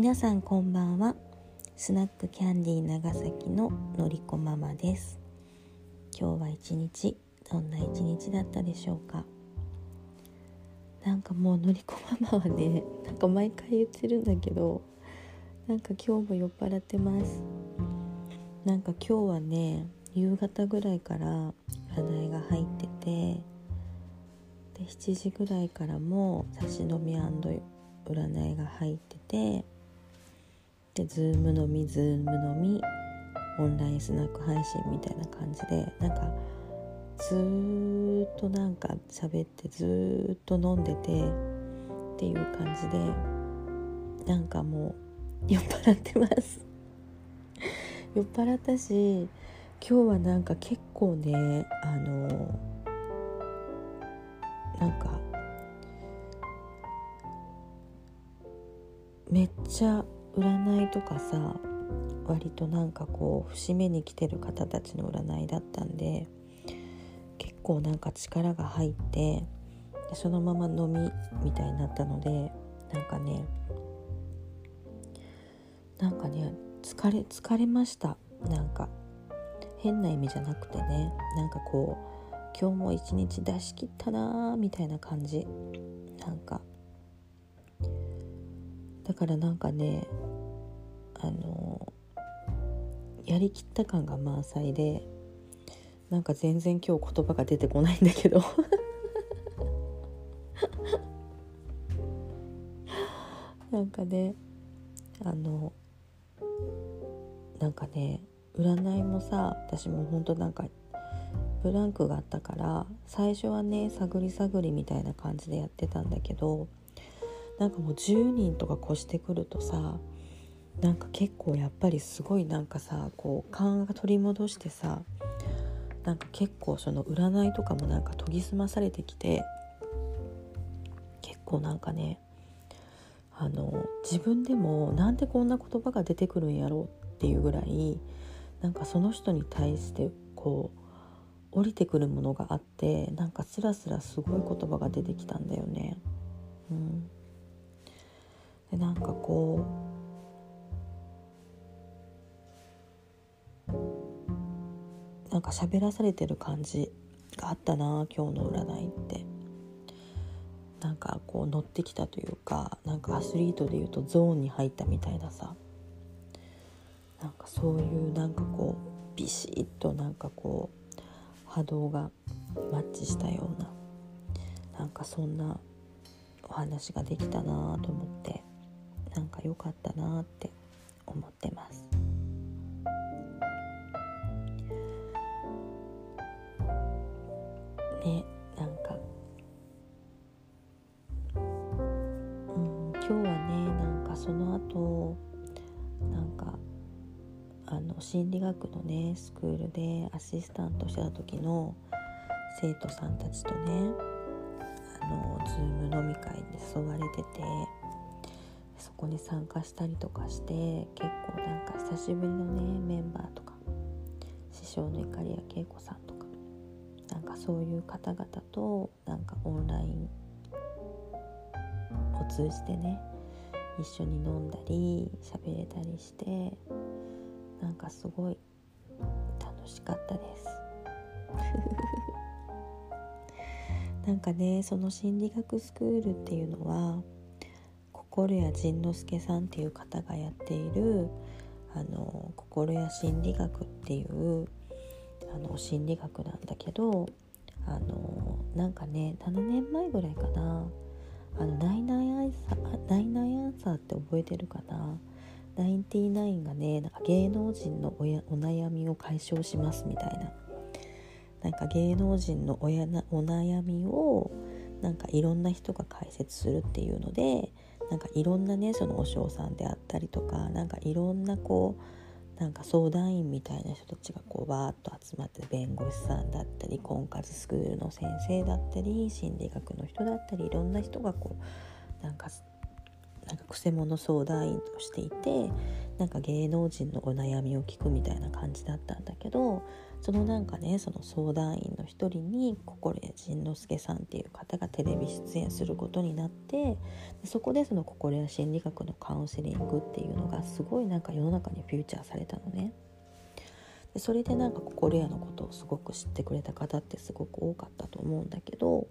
皆さんこんばんは。スナックキャンディー長崎ののりこママです。今日は一日どんな一日だったでしょうか？なんかもうのりこママはね なんか毎回言ってるんだけどなんか今日も酔っ払ってます。なんか今日はね夕方ぐらいから占いが入っててで7時ぐらいからも差し飲み占いが入っててでズーム飲みズーム飲みオンラインスナック配信みたいな感じでなんかずっとなんか喋ってずっと飲んでてっていう感じでなんかもう酔っ払ってます。酔っ払ったし今日はなんか結構ねあのなんかめっちゃ占いとかさ割となんかこう節目に来てる方たちの占いだったんで結構なんか力が入ってそのまま飲みみたいになったのでなんかねなんかね疲れ疲れました。なんか変な意味じゃなくてねなんかこう今日も一日出し切ったなーみたいな感じ。なんかだからなんかねあのやりきった感が満載でなんか全然今日言葉が出てこないんだけど。なんかねあのなんかね占いもさ私もほんとなんかブランクがあったから最初はね探り探りみたいな感じでやってたんだけどなんかもう10人とか越してくるとさなんか結構やっぱりすごいなんかさこう勘が取り戻してさなんか結構その占いとかもなんか研ぎ澄まされてきて結構なんかねあの自分でもなんでこんな言葉が出てくるんやろうっていうぐらいなんかその人に対してこう降りてくるものがあってなんかスラスラすごい言葉が出てきたんだよね。うん、でなんかこう。なんか喋らされてる感じがあったな今日の占いって。なんかこう乗ってきたというかなんかアスリートでいうとゾーンに入ったみたいなさ。なんかそういうなんかこうビシッとなんかこう波動がマッチしたような。なんかそんなお話ができたなと思って。なんか良かったなって思ってます。ねなんかうん今日はねなんかその後なんかあの心理学のねスクールでアシスタントしてた時の生徒さんたちとねあのズーム飲み会に誘われててこに参加したりとかして結構なんか久しぶりのねメンバーとか師匠の碇谷恵子さんとかなんかそういう方々となんかオンラインを通じてね一緒に飲んだり喋れたりしてなんかすごい楽しかったです。なんかねその心理学スクールっていうのは心谷仁之助さんっていう方がやっているあの心谷心理学っていうあの心理学なんだけどあのなんかね7年前ぐらいかなあのナイナイアンサーナイナイアンサーって覚えてるかなナインティナインがねなんか芸能人のおやお悩みを解消しますみたいな。なんか芸能人のおやなお悩みをなんかいろんな人が解説するっていうのでなんかいろんなねそのお嬢さんであったりとかなんかいろんなこうなんか相談員みたいな人たちがこうわーっと集まって弁護士さんだったり婚活スクールの先生だったり心理学の人だったりいろんな人がこうなんかなんかくせ者相談員としていてなんか芸能人のお悩みを聞くみたいな感じだったんだけどそのなんかねその相談員の一人に心谷仁之助さんっていう方がテレビ出演することになってそこでその心谷心理学のカウンセリングっていうのがすごいなんか世の中にフューチャーされたのね。でそれでなんか心屋のことをすごく知ってくれた方ってすごく多かったと思うんだけど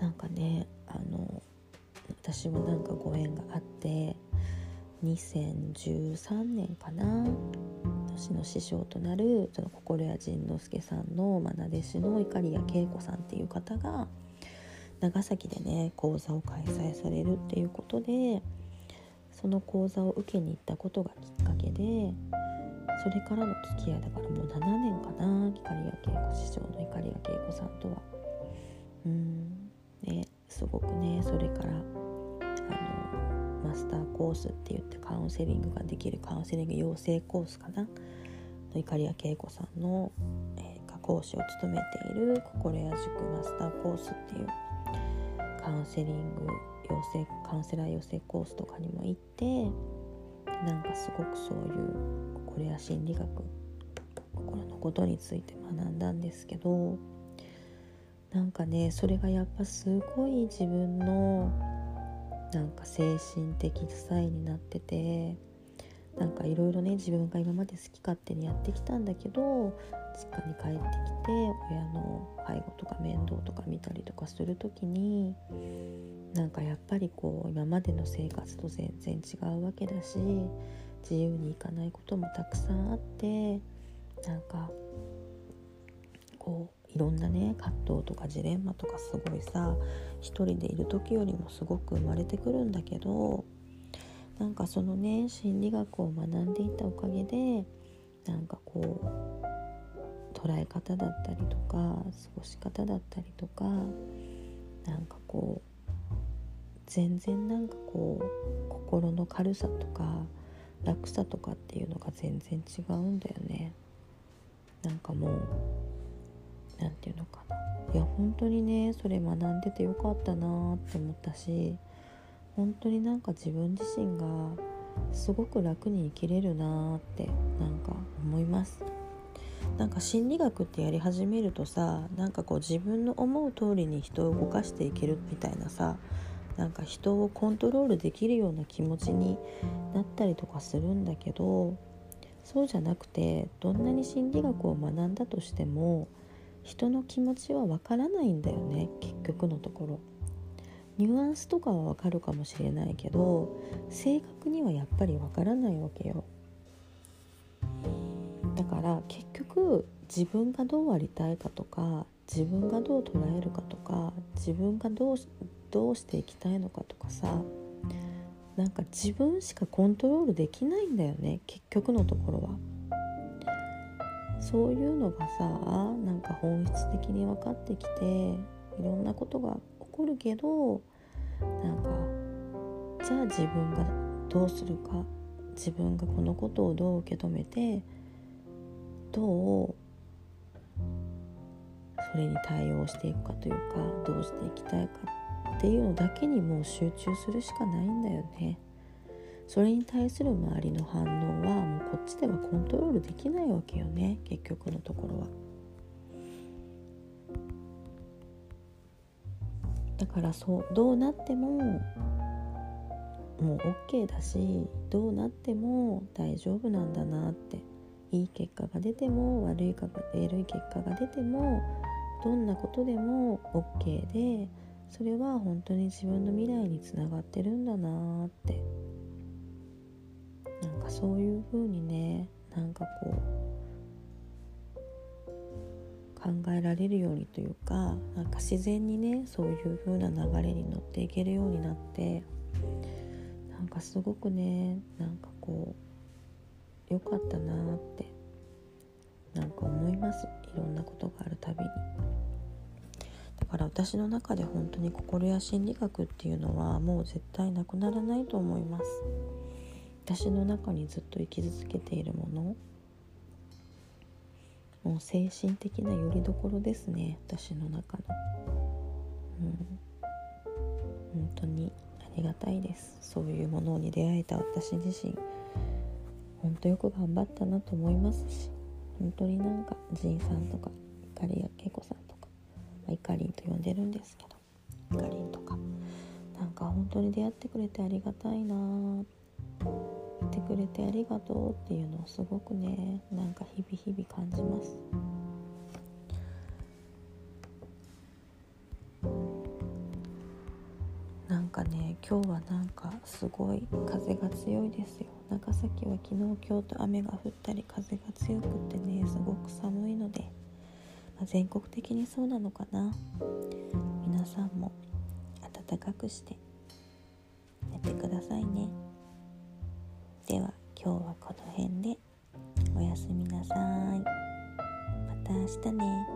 なんかねあの私もなんかご縁があって2013年かな。私の師匠となるその心谷仁之助さんの愛弟子の碇谷恵子さんっていう方が長崎でね講座を開催されるっていうことでその講座を受けに行ったことがきっかけでそれからの付き合いだからもう7年かな。碇谷恵子師匠の碇谷恵子さんとは。うん。すごくねそれからあのマスターコースって言ってカウンセリングができるカウンセリング養成コースかな？の碇谷恵子さんの、えー、講師を務めている心谷塾マスターコースっていうカウンセリング養成カウンセラー養成コースとかにも行ってなんかすごくそういう心や心理学心のことについて学んだんですけどなんかねそれがやっぱすごい自分のなんか精神的支えになっててなんかいろいろね自分が今まで好き勝手にやってきたんだけど実家に帰ってきて親の介護とか面倒とか見たりとかする時になんかやっぱりこう今までの生活と全然違うわけだし自由にいかないこともたくさんあってなんかこういろんなね葛藤とかジレンマとかすごいさ一人でいる時よりもすごく生まれてくるんだけどなんかそのね心理学を学んでいたおかげでなんかこう捉え方だったりとか過ごし方だったりとかなんかこう全然なんかこう心の軽さとか楽さとかっていうのが全然違うんだよね。なんかもう何て言うのかな。いや本当にねそれ学んでてよかったなって思ったし本当になんか自分自身がすごく楽に生きれるなってなんか思います。なんか心理学ってやり始めるとさなんかこう自分の思う通りに人を動かしていけるみたいなさなんか人をコントロールできるような気持ちになったりとかするんだけどそうじゃなくてどんなに心理学を学んだとしても人の気持ちはわからないんだよね結局のところ。ニュアンスとかはわかるかもしれないけど正確にはやっぱりわからないわけよ。だから結局自分がどうありたいかとか自分がどう捉えるかとか自分がどうどうしていきたいのかとかさなんか自分しかコントロールできないんだよね結局のところは。そういうのがさなんか本質的に分かってきていろんなことが起こるけどなんかじゃあ自分がどうするか自分がこのことをどう受け止めてどうそれに対応していくかというかどうしていきたいかっていうのだけにもう集中するしかないんだよね。それに対する周りの反応はもうこっちではコントロールできないわけよね。結局のところは。だからそうどうなってももう OK だしどうなっても大丈夫なんだなって。いい結果が出ても悪いか悪い結果が出てもどんなことでも OK でそれは本当に自分の未来につながってるんだなって。かそういう風にねなんかこう考えられるようにというかなんか自然にねそういう風な流れに乗っていけるようになってなんかすごくねなんかこう良かったなってなんか思いますいろんなことがあるたびに。だから私の中で本当に心や心理学っていうのはもう絶対なくならないと思います。私の中にずっと生き続けているもの。もう精神的な拠り所ですね。私の中の。うん。本当にありがたいです。そういうものに出会えた。私自身。本当よく頑張ったなと思いますし。本当になんか仁さんとかいかりやけいこさんとか、まあ、いかりんと呼んでるんですけど。いかりんとか。なんか本当に出会ってくれてありがたいな。いてくれてありがとうっていうのをすごくねなんか日々日々感じます。なんかね今日はなんかすごい風が強いですよ。長崎は昨日今日と雨が降ったり風が強くってねすごく寒いので、まあ、全国的にそうなのかな。皆さんも暖かくして寝てくださいね。では今日はこの辺で。おやすみなさい。また明日ね。